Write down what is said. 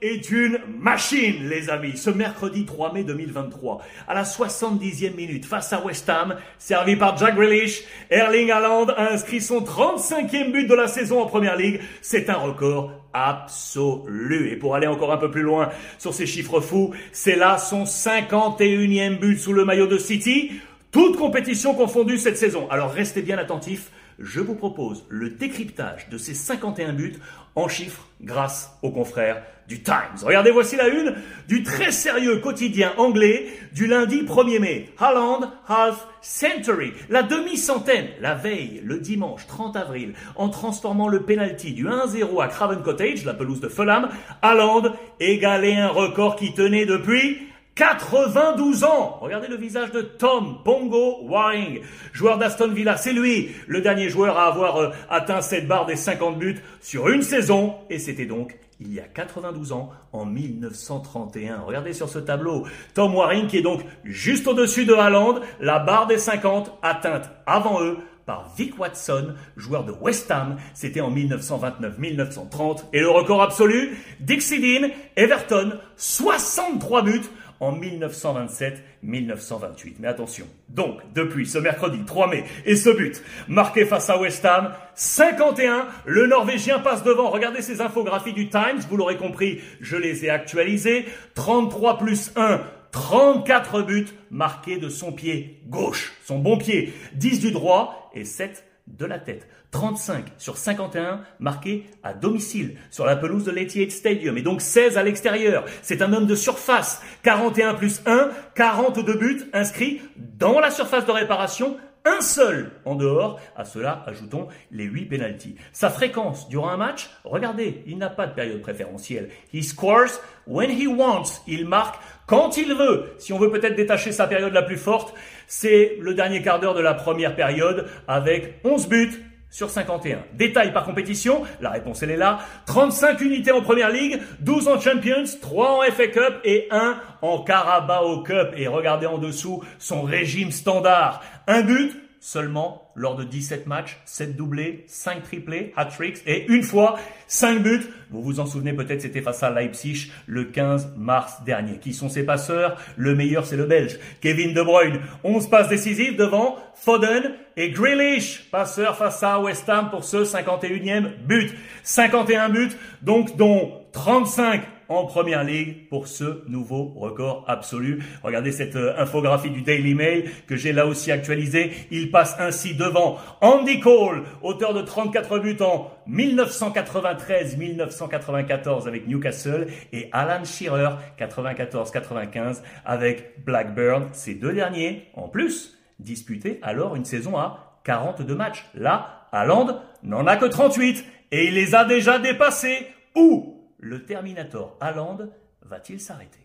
Est une machine, les amis. Ce mercredi 3 mai 2023, à la 70e minute, face à West Ham, servi par Jack Grealish, Erling Haaland a inscrit son 35e but de la saison en Première Ligue. C'est un record absolu. Et pour aller encore un peu plus loin sur ces chiffres fous, c'est là son 51e but sous le maillot de City. Toute compétition confondue cette saison. Alors restez bien attentifs je vous propose le décryptage de ces 51 buts en chiffres grâce aux confrères du Times. Regardez, voici la une du très sérieux quotidien anglais du lundi 1er mai. Haaland half century, la demi-centaine, la veille, le dimanche 30 avril, en transformant le penalty du 1-0 à Craven Cottage, la pelouse de Fulham, Haaland égalait un record qui tenait depuis 92 ans. Regardez le visage de Tom Pongo Waring, joueur d'Aston Villa. C'est lui, le dernier joueur à avoir euh, atteint cette barre des 50 buts sur une saison. Et c'était donc il y a 92 ans, en 1931. Regardez sur ce tableau. Tom Waring qui est donc juste au-dessus de Haaland, la barre des 50 atteinte avant eux par Vic Watson, joueur de West Ham. C'était en 1929-1930. Et le record absolu, Dixie Dean, Everton, 63 buts en 1927-1928. Mais attention, donc depuis ce mercredi 3 mai et ce but marqué face à West Ham, 51, le Norvégien passe devant. Regardez ces infographies du Times, vous l'aurez compris, je les ai actualisées. 33 plus 1, 34 buts marqués de son pied gauche, son bon pied, 10 du droit et 7 de la tête. 35 sur 51 marqués à domicile sur la pelouse de l'Etihad Stadium et donc 16 à l'extérieur. C'est un homme de surface. 41 plus 1, 42 buts inscrits dans la surface de réparation un seul en dehors. À cela, ajoutons les 8 pénalties. Sa fréquence durant un match, regardez, il n'a pas de période préférentielle. He scores when he wants. Il marque quand il veut. Si on veut peut-être détacher sa période la plus forte, c'est le dernier quart d'heure de la première période avec 11 buts sur 51. Détail par compétition, la réponse elle est là. 35 unités en Première Ligue, 12 en Champions, 3 en FA Cup et 1 en Carabao Cup. Et regardez en dessous son régime standard. Un but, seulement lors de 17 matchs, 7 doublés, 5 triplés, hat-tricks et une fois 5 buts. Vous vous en souvenez peut-être, c'était face à Leipzig le 15 mars dernier. Qui sont ses passeurs? Le meilleur, c'est le Belge, Kevin De Bruyne. 11 passes décisives devant Foden et Grealish, passeur face à West Ham pour ce 51e but. 51 buts, donc dont 35 en première ligue pour ce nouveau record absolu. Regardez cette euh, infographie du Daily Mail que j'ai là aussi actualisée. Il passe ainsi devant Andy Cole, auteur de 34 buts en 1993-1994 avec Newcastle et Alan Shearer 94-95 avec Blackburn. Ces deux derniers, en plus, disputaient alors une saison à 42 matchs. Là, Haaland n'en a que 38 et il les a déjà dépassés. Où le Terminator Haaland va-t-il s'arrêter?